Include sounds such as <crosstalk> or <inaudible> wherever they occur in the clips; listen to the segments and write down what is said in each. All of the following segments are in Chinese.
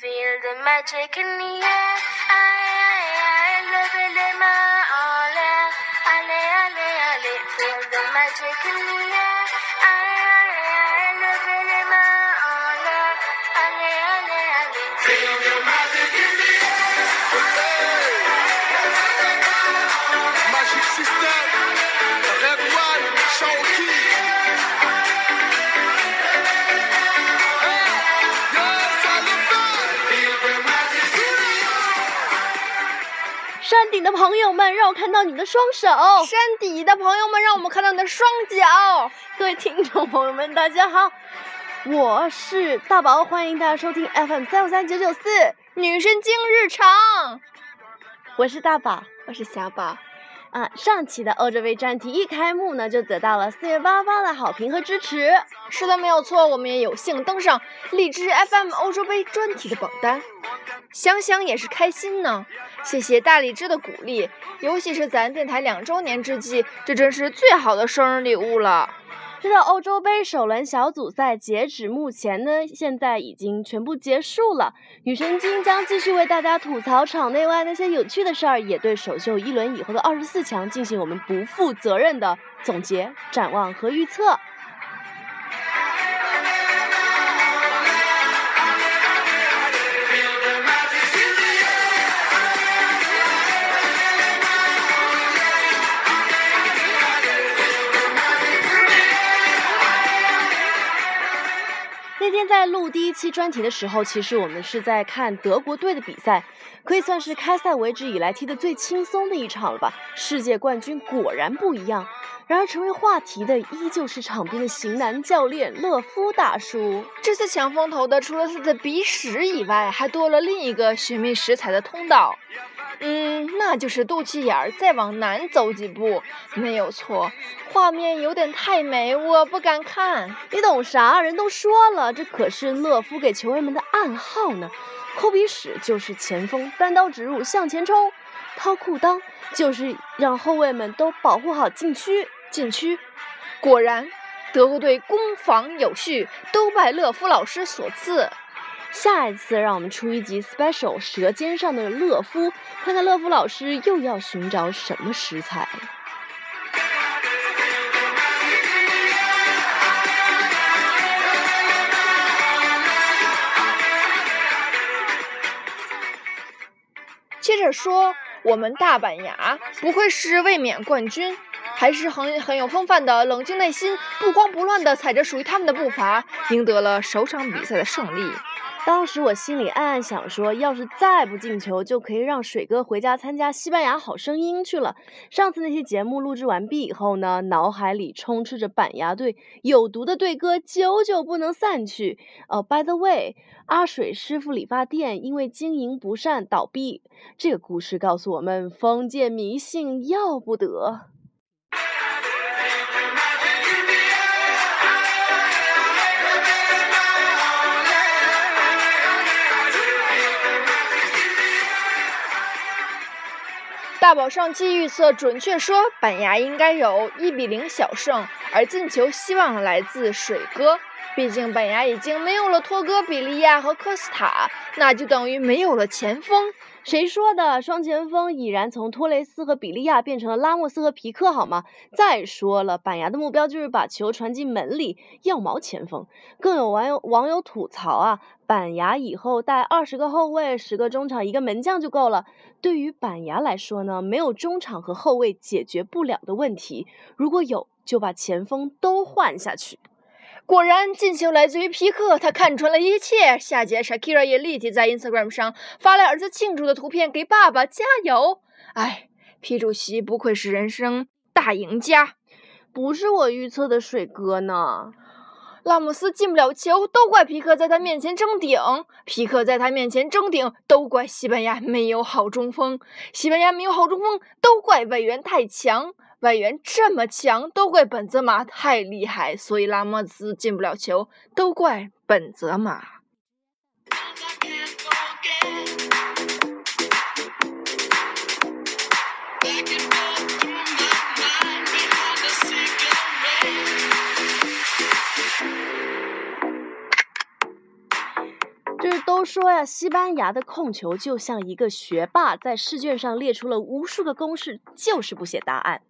Feel the magic in the air. I, I, I love it my all. Ale, ale, ale. Feel the magic in the air. 山顶的朋友们，让我看到你的双手。山底的朋友们，让我们看到你的双脚。各位听众朋友们，大家好，我是大宝，欢迎大家收听 FM 三五三九九四，女神经日常，我是大宝。我是小宝。啊，上期的欧洲杯专题一开幕呢，就得到了四月八八的好评和支持。是的，没有错，我们也有幸登上荔枝 FM 欧洲杯专题的榜单，想想也是开心呢。谢谢大荔枝的鼓励，尤其是咱电台两周年之际，这真是最好的生日礼物了。这道欧洲杯首轮小组赛截止目前呢，现在已经全部结束了。女神经将继续为大家吐槽场内外那些有趣的事儿，也对首秀一轮以后的二十四强进行我们不负责任的总结、展望和预测。那天在录第一期专题的时候，其实我们是在看德国队的比赛，可以算是开赛为止以来踢得最轻松的一场了吧。世界冠军果然不一样。然而，成为话题的依旧是场边的型男教练勒夫大叔。这次抢风头的，除了他的鼻屎以外，还多了另一个寻觅食材的通道。嗯，那就是肚脐眼儿再往南走几步，没有错。画面有点太美，我不敢看。你懂啥？人都说了，这可是勒夫给球员们的暗号呢。抠鼻屎就是前锋单刀直入向前冲，掏裤裆就是让后卫们都保护好禁区。禁区，果然，德国队攻防有序，都拜勒夫老师所赐。下一次让我们出一集 special《舌尖上的勒夫》，看看勒夫老师又要寻找什么食材。接着说，我们大板牙不愧是卫冕冠军，还是很很有风范的，冷静内心，不慌不乱的踩着属于他们的步伐，赢得了首场比赛的胜利。当时我心里暗暗想说，要是再不进球，就可以让水哥回家参加《西班牙好声音》去了。上次那期节目录制完毕以后呢，脑海里充斥着板牙队有毒的队歌，久久不能散去。哦、b y the way，阿水师傅理发店因为经营不善倒闭。这个故事告诉我们，封建迷信要不得。大宝上期预测准确说，板牙应该有一比零小胜，而进球希望来自水哥。毕竟板牙已经没有了托哥、比利亚和科斯塔，那就等于没有了前锋。谁说的？双前锋已然从托雷斯和比利亚变成了拉莫斯和皮克，好吗？再说了，板牙的目标就是把球传进门里，要毛前锋。更有网友网友吐槽啊，板牙以后带二十个后卫、十个中场、一个门将就够了。对于板牙来说呢，没有中场和后卫解决不了的问题，如果有，就把前锋都换下去。果然，进球来自于皮克，他看穿了一切。下节 Shakira 也立即在 Instagram 上发来儿子庆祝的图片，给爸爸加油。哎，皮主席不愧是人生大赢家。不是我预测的水哥呢。拉莫斯进不了球，都怪皮克在他面前争顶；皮克在他面前争顶，都怪西班牙没有好中锋；西班牙没有好中锋，都怪外援太强。外援这么强，都怪本泽马太厉害，所以拉莫斯进不了球，都怪本泽马。这是都说呀，西班牙的控球就像一个学霸，在试卷上列出了无数个公式，就是不写答案。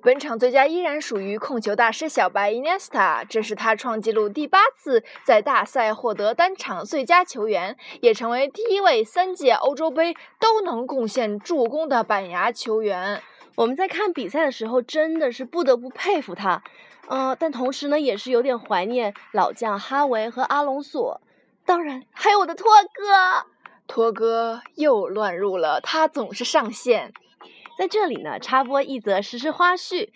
本场最佳依然属于控球大师小白伊涅斯塔，这是他创纪录第八次在大赛获得单场最佳球员，也成为第一位三届欧洲杯都能贡献助攻的板牙球员。我们在看比赛的时候，真的是不得不佩服他，呃，但同时呢，也是有点怀念老将哈维和阿隆索，当然还有我的托哥。托哥又乱入了，他总是上线。在这里呢，插播一则实时花絮。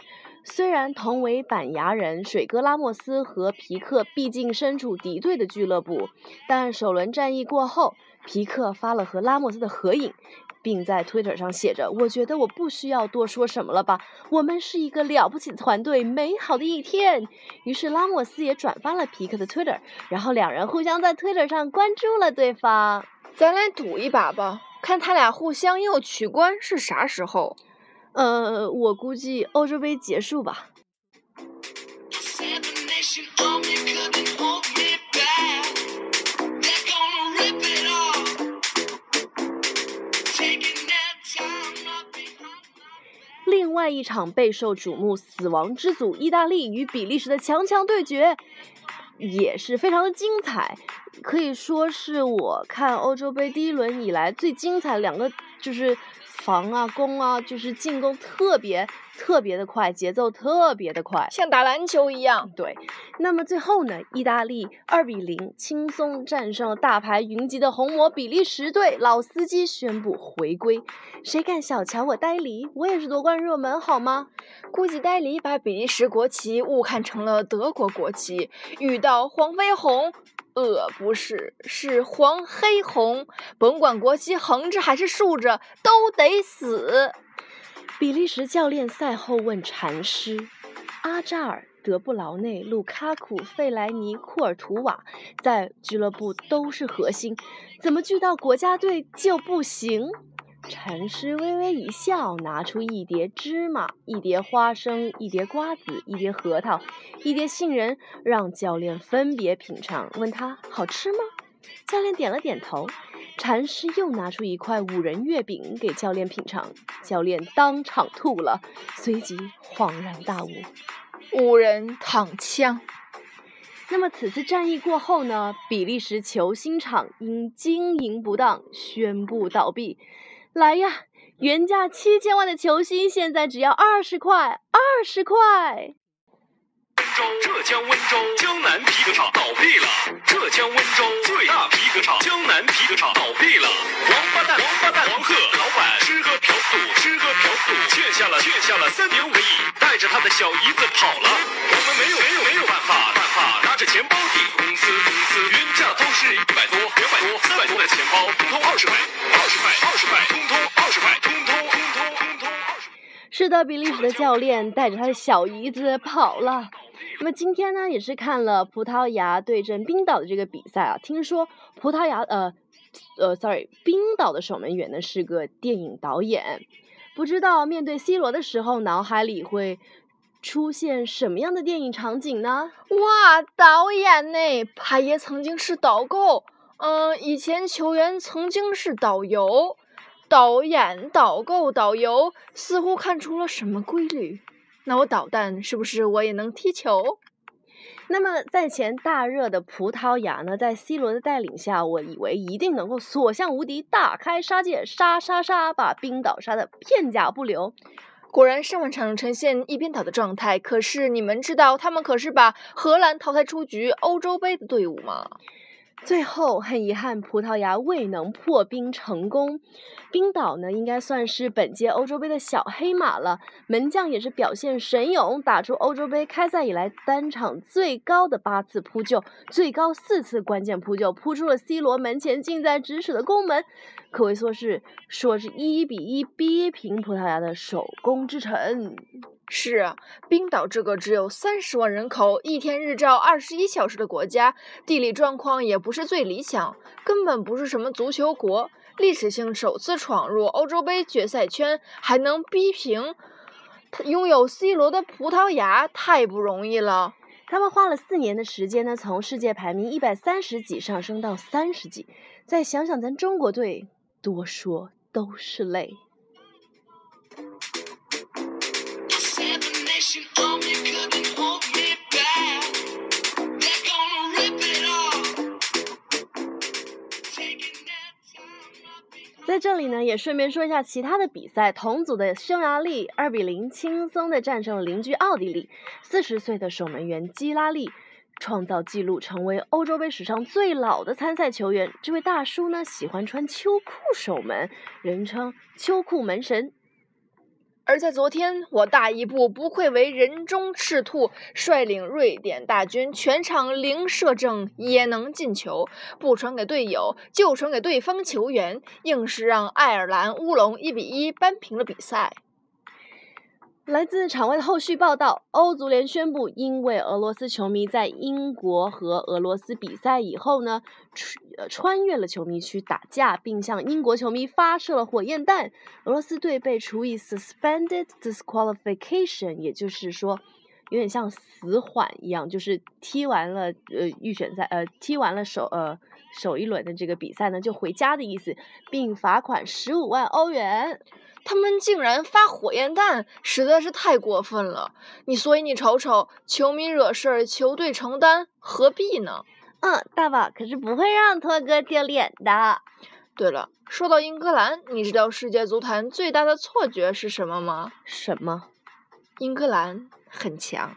虽然同为板牙人，水哥拉莫斯和皮克毕竟身处敌对的俱乐部，但首轮战役过后，皮克发了和拉莫斯的合影，并在 Twitter 上写着：“我觉得我不需要多说什么了吧，我们是一个了不起的团队，美好的一天。”于是拉莫斯也转发了皮克的 Twitter，然后两人互相在 Twitter 上关注了对方。咱来赌一把吧，看他俩互相又取关是啥时候？呃，我估计欧洲杯结束吧。另外一场备受瞩目、死亡之组意大利与比利时的强强对决，也是非常的精彩，可以说是我看欧洲杯第一轮以来最精彩两个，就是防啊、攻啊，就是进攻特别特别的快，节奏特别的快。像打篮球一样。对，那么最后呢，意大利二比零轻松战胜了大牌云集的红魔比利时队，老司机宣布回归。谁敢小瞧我呆梨？我也是夺冠热门，好吗？估计戴黎把比利时国旗误看成了德国国旗，遇到黄飞鸿，呃，不是，是黄黑红，甭管国旗横着还是竖着，都得死。比利时教练赛后问禅师：“阿扎尔、德布劳内、卢卡库、费莱尼、库尔图瓦在俱乐部都是核心，怎么聚到国家队就不行？”禅师微微一笑，拿出一碟芝麻、一碟花生、一碟瓜子、一碟核桃、一碟杏仁，让教练分别品尝，问他好吃吗？教练点了点头。禅师又拿出一块五仁月饼给教练品尝，教练当场吐了，随即恍然大悟。五人躺枪。那么此次战役过后呢？比利时球星场因经营不当宣布倒闭。来呀，原价七千万的球星现在只要二十块，二十块。温州浙江温州江南皮革厂倒闭了，浙江温州最大皮革厂江南皮革厂倒闭了。王八蛋，王八蛋，黄鹤老板吃喝嫖赌，吃喝嫖赌，欠下了欠下了三点五亿，带着他的小姨子跑了。我们没有没有没有办法办法，拿着钱包底，比利时的教练带着他的小姨子跑了。那么今天呢，也是看了葡萄牙对阵冰岛的这个比赛啊。听说葡萄牙呃呃，sorry，冰岛的守门员呢是个电影导演，不知道面对 C 罗的时候，脑海里会出现什么样的电影场景呢？哇，导演呢？他也曾经是导购，嗯、以前球员曾经是导游，导演、导购、导游，似乎看出了什么规律。那我导弹是不是我也能踢球？那么在前大热的葡萄牙呢，在 C 罗的带领下，我以为一定能够所向无敌，大开杀戒，杀杀杀，把冰岛杀得片甲不留。果然上半场呈现一边倒的状态，可是你们知道他们可是把荷兰淘汰出局欧洲杯的队伍吗？最后很遗憾，葡萄牙未能破冰成功。冰岛呢，应该算是本届欧洲杯的小黑马了。门将也是表现神勇，打出欧洲杯开赛以来单场最高的八次扑救，最高四次关键扑救，扑出了 C 罗门前近在咫尺的攻门，可谓说是说是一比一逼平葡萄牙的首攻之城。是啊，冰岛这个只有三十万人口、一天日照二十一小时的国家，地理状况也不是最理想，根本不是什么足球国。历史性首次闯入欧洲杯决赛圈，还能逼平拥有 C 罗的葡萄牙，太不容易了。他们花了四年的时间呢，从世界排名一百三十几上升到三十几。再想想咱中国队，多说都是泪。在这里呢，也顺便说一下其他的比赛。同组的匈牙利二比零轻松的战胜了邻居奥地利。四十岁的守门员基拉利创造纪录，成为欧洲杯史上最老的参赛球员。这位大叔呢，喜欢穿秋裤守门，人称“秋裤门神而在昨天，我大伊布不愧为人中赤兔，率领瑞典大军全场零射正也能进球，不传给队友就传给对方球员，硬是让爱尔兰乌龙一比一扳平了比赛。”。来自场外的后续报道，欧足联宣布，因为俄罗斯球迷在英国和俄罗斯比赛以后呢，穿穿越了球迷区打架，并向英国球迷发射了火焰弹，俄罗斯队被处以 suspended disqualification，也就是说，有点像死缓一样，就是踢完了呃预选赛呃踢完了首呃首一轮的这个比赛呢，就回家的意思，并罚款十五万欧元。他们竟然发火焰弹，实在是太过分了。你所以你瞅瞅，球迷惹事儿，球队承担，何必呢？嗯，大宝可是不会让托哥丢脸的。对了，说到英格兰，你知道世界足坛最大的错觉是什么吗？什么？英格兰很强。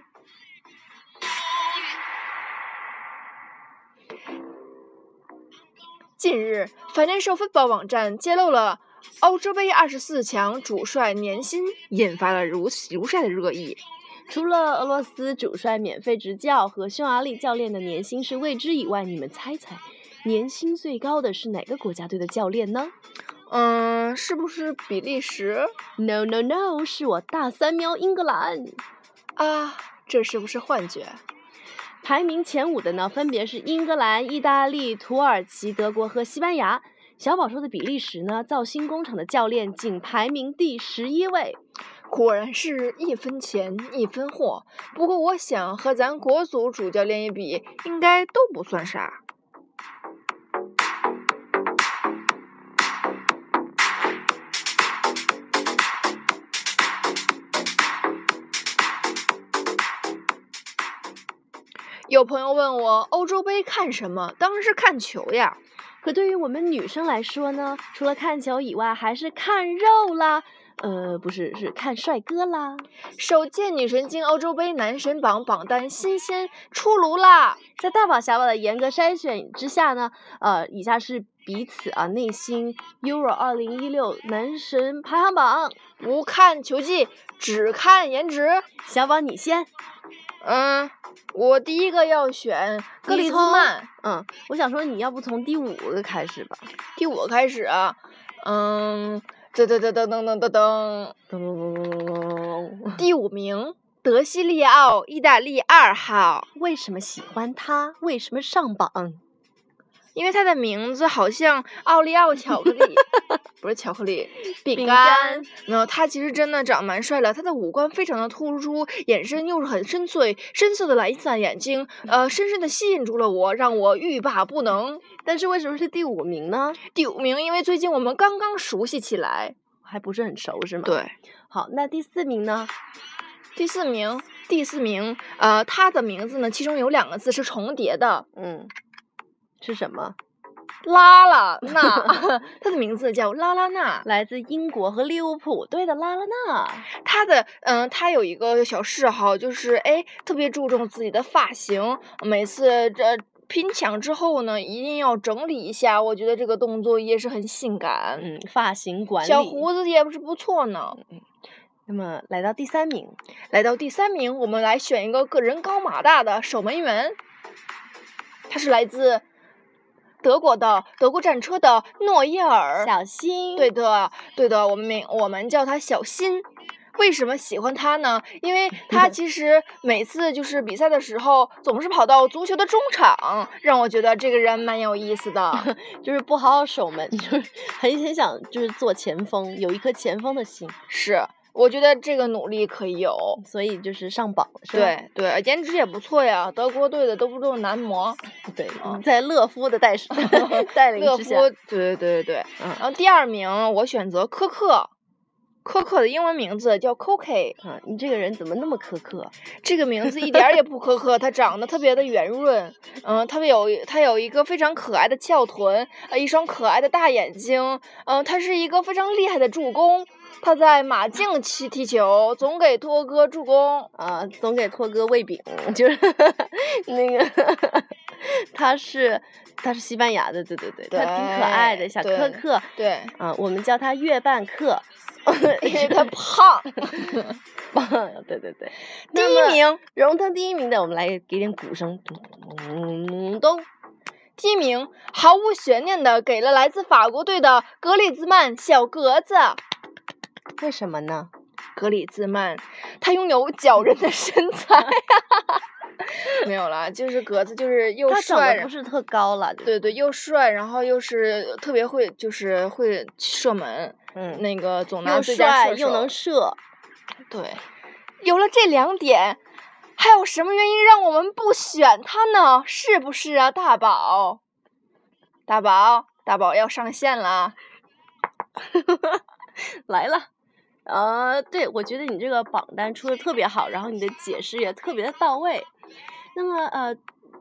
近日，Financial Football 网站揭露了欧洲杯二十四强主帅年薪，引发了如如下的热议。除了俄罗斯主帅免费执教和匈牙利教练的年薪是未知以外，你们猜猜，年薪最高的是哪个国家队的教练呢嗯，是不是比利时？No No No，是我大三喵英格兰。啊？这是不是幻觉？排名前五的呢，分别是英格兰、意大利、土耳其、德国和西班牙。小宝说的比利时呢，造星工厂的教练仅排名第十一位。果然是一分钱一分货。不过我想和咱国足主教练一比，应该都不算啥。有朋友问我欧洲杯看什么？当然是看球呀。可对于我们女生来说呢，除了看球以外，还是看肉啦。呃，不是，是看帅哥啦。首届女神经欧洲杯男神榜榜单新鲜出炉啦！在大宝小宝的严格筛选之下呢，呃，以下是彼此啊内心 Euro 二零一六男神排行榜。不看球技，只看颜值。小宝你先。嗯，我第一个要选格里兹曼，嗯，我想说你要不从第五个开始吧。第五个开始啊。嗯，噔噔噔噔噔噔噔噔，噔噔第五名德西利奥，意大利二号，为什么喜欢他？为什么上榜？因为他的名字好像奥利奥巧克力，<laughs> 不是巧克力，饼饼干干。没有，他其实真的长蛮帅的，他的五官非常的突出，眼神又是很深邃，深邃的蓝色眼睛，呃，深深的吸引住了我，让我欲罢不能。但是为什么是第五名呢？第五名，因为最近我们刚刚熟悉起来。还不是很熟是吗？。对，好，那第四名呢？第四名，第四名，呃，他的名字呢，其中有两个字是重叠的，嗯，是什么？拉拉娜，<laughs> 他 <laughs> 的名字叫拉拉娜。来自英国和利物浦队的拉拉娜。他的嗯，他有一个小嗜好，就是哎，特别注重自己的发型。每次这拼抢之后呢，一定要整理一下。我觉得这个动作也是很性感，嗯，发型管理。小胡子也不是不错呢。嗯那么来到第三名，来到第三名，我们来选一个个人高马大的守门员，他是来自德国的德国战车的诺伊尔。小新。对的，对的，我们名我们叫他小新。为什么喜欢他呢？因为 <laughs> 他其实每次就是比赛的时候，总是跑到足球的中场，让我觉得这个人蛮有意思的。<laughs> 就是不好好守门，<laughs> 就是很很想就是做前锋，有一颗前锋的心。是，我觉得这个努力可以有。所以就是上榜了，是吧？对对，颜值也不错呀，德国队的都不都是男模，对嗯，在勒夫的带 <laughs> 带带领勒夫之下，，对对对对对。嗯然后第二名我选择科克，科克的英文名字叫 Coke，啊，你这个人怎么那么苛刻？这个名字一点儿也不苛刻，他长得特别的圆润，嗯，它有他有一个非常可爱的翘臀，呃，一双可爱的大眼睛，嗯，他是一个非常厉害的助攻，他在马竞踢踢球，总给托哥助攻。啊，总给托哥喂饼，就是 <laughs> 那个，他是他是西班牙的，对对对，他挺可爱的小对科克，对，啊，我们叫他月半克，因为他胖。对对对，第一名，荣登第一名的，我们来给点鼓声，咚咚咚，第一名，毫无悬念的给了来自法国队的格里兹曼小格子。为什么呢？格里兹曼，他拥有矫人的身材。<laughs> 没有啦，就是格子，就是又帅，不是特高了，对，对对，又帅，然后又是特别会，就是会射门，嗯，那个总拿最佳射帅又能射，对，有了这两点，还有什么原因让我们不选他呢？是不是啊，大宝？大宝，大宝要上线了。<laughs> 来了。呃，对，我觉得你这个榜单出的特别好，然后你的解释也特别的到位。那么，呃，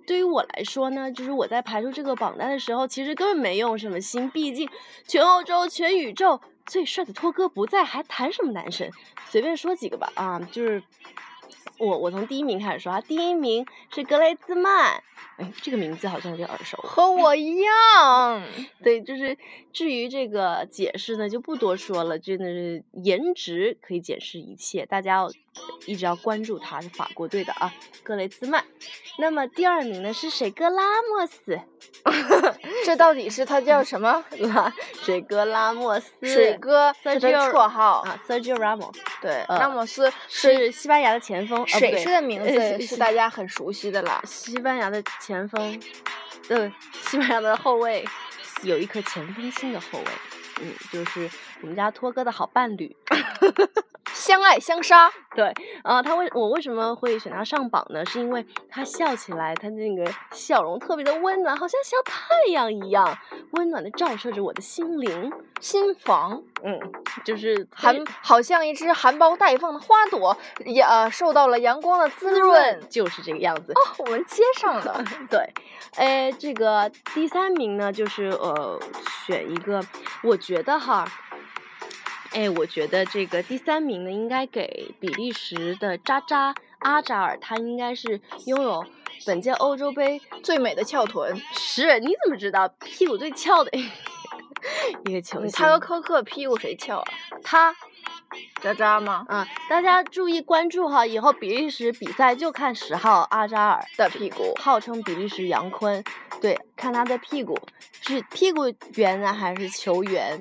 对于我来说呢，就是我在排出这个榜单的时候，其实根本没用什么心，毕竟全欧洲、全宇宙最帅的托哥不在，还谈什么男神？随便说几个吧，啊，就是我我从第一名开始说啊，第一名是格雷兹曼，哎，这个名字好像有点耳熟。和我一样，<laughs> 对，就是至于这个解释呢，就不多说了，真的是颜值可以解释一切，大家要一直要关注他，是法国队的啊，格雷兹曼。那么第二名呢是谁？格拉莫斯，<laughs> 这到底是他叫什么？<laughs> 拉水哥拉莫斯，水哥是他绰号。啊，Sergio Ramos 对，呃拉莫斯是西班牙的前锋，水师的名呃字是是大家很熟悉的啦。西班牙的前锋，对，西班牙的后卫有一颗前锋心的后卫，嗯，就是我们家托哥的好伴侣。<laughs> 相爱相杀，对，啊，他为我为什么会选他上榜呢？是因为他笑起来，他那个笑容特别的温暖，好像小太阳一样，温暖的照射着我的心灵。心房嗯，就是含好像一只含苞待放的花朵，也呃受到了阳光的滋润。就是这个样子。哦我们接上了，<laughs> 对，哎，这个第三名呢，就是呃，选一个，我觉得哈，哎，我觉得这个第三名呢，应该给比利时的扎扎阿扎尔，他应该是拥有本届欧洲杯最美的翘臀。是，你怎么知道屁股最翘的一个 <laughs> 球星？他和科克屁股谁翘啊？他渣渣吗？嗯，大家注意关注哈，以后比利时比赛就看十号阿扎尔。的屁股。号称比利时杨坤，对，看他的屁股是屁股圆呢还是球圆，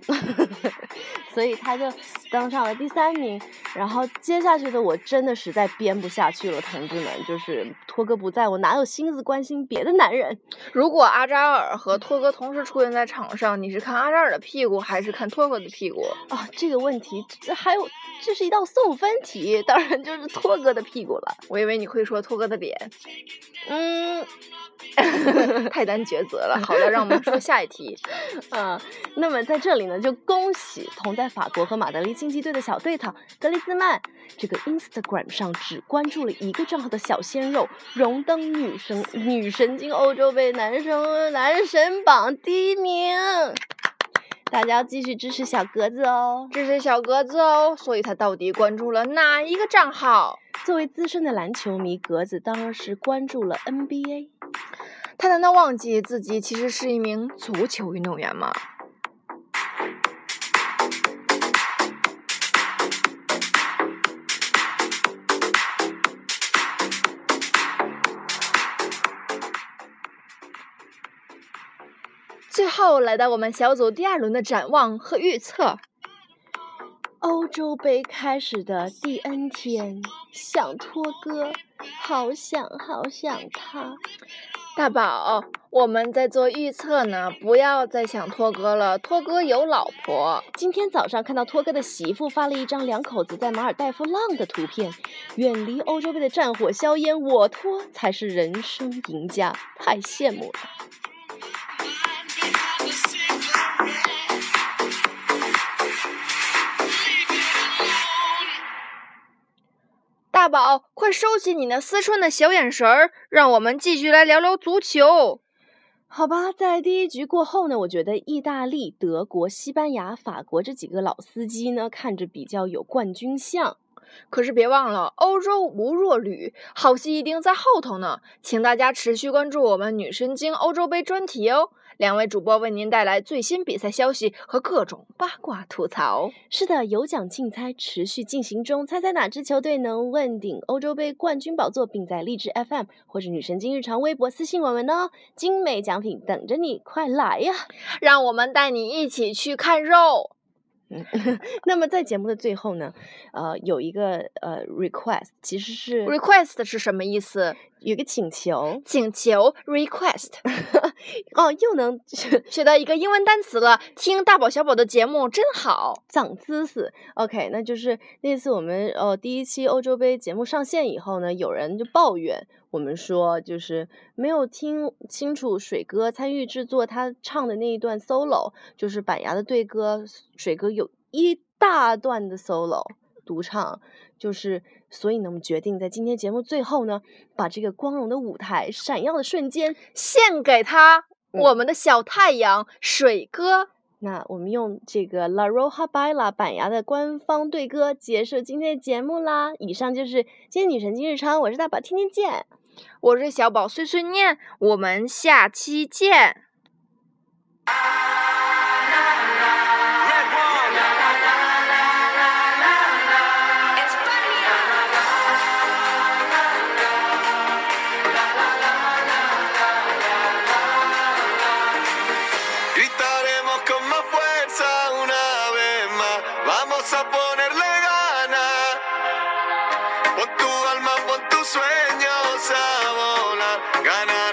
<laughs> 所以他就登上了第三名。然后接下去的我真的实在编不下去了，同志们，就是托哥不在，我哪有心思关心别的男人？<laughs> 如果阿扎尔和托哥同时出现在场上，你是看阿扎尔的屁股还是看托哥的屁股？啊，这个问题这还有这是一道送分题，当然就是托哥的屁股了。我以为你会说托哥的脸，嗯。<laughs> 太难抉择了。好了，让我们说下一题。<laughs> 嗯，那么在这里呢，就恭喜同在法国和马德里竞技队的小队长格里兹曼，这个 Instagram 上只关注了一个账号的小鲜肉，荣登女神女神经欧洲杯男生男神榜第一名。大家要继续支持小格子哦。支持小格子哦，所以他到底关注了哪一个账号？作为资深的篮球迷，格子当然是关注了 NBA。他难道忘记自己其实是一名足球运动员吗？最后来到我们小组第二轮的展望和预测。欧洲杯开始的第 N 天，想托哥好想好想他。大宝，我们在做预测呢，不要再想托哥了，托哥有老婆。今天早上看到托哥的媳妇发了一张两口子在马尔代夫浪的图片，远离欧洲杯的战火硝烟，我托才是人生赢家，太羡慕了。大宝，快收起你那思春的小眼神儿，让我们继续来聊聊足球。好吧，在第一局过后呢，我觉得意大利、德国、西班牙、法国这几个老司机呢，看着比较有冠军相。可是别忘了，欧洲无弱旅，好戏一定在后头呢。请大家持续关注我们女神经欧洲杯专题哦。两位主播为您带来最新比赛消息和各种八卦吐槽。是的，有奖竞猜持续进行中，猜猜哪支球队能问鼎欧洲杯冠军宝座，并在励志 FM 或者女神经日常微博私信我们呢？精美奖品等着你，快来呀！让我们带你一起去看肉。嗯，<laughs> 那么在节目的最后呢，呃，有一个呃 request，其实是 Request 是什么意思？有个请求请求 request，<laughs> 哦，又能学到一个英文单词了。听大宝小宝的节目真好。长知识。OK，那就是那次我们呃第一期欧洲杯节目上线以后呢，有人就抱怨我们说，就是没有听清楚水哥参与制作他唱的那一段 solo，就是板牙的对歌，水哥有一大段的 solo 独唱，就是所以呢，我们决定在今天节目最后呢，把这个光荣的舞台、闪耀的瞬间献给他，嗯我们的小太阳水哥。那我们用这个 La Roja Baila 板牙的官方对歌结束今天的节目啦。以上就是今天女神今日常，我是大宝，天天见。我是小宝碎碎念，我们下期见。I Pon tu alma, pon tus sueños a volar. Ganar.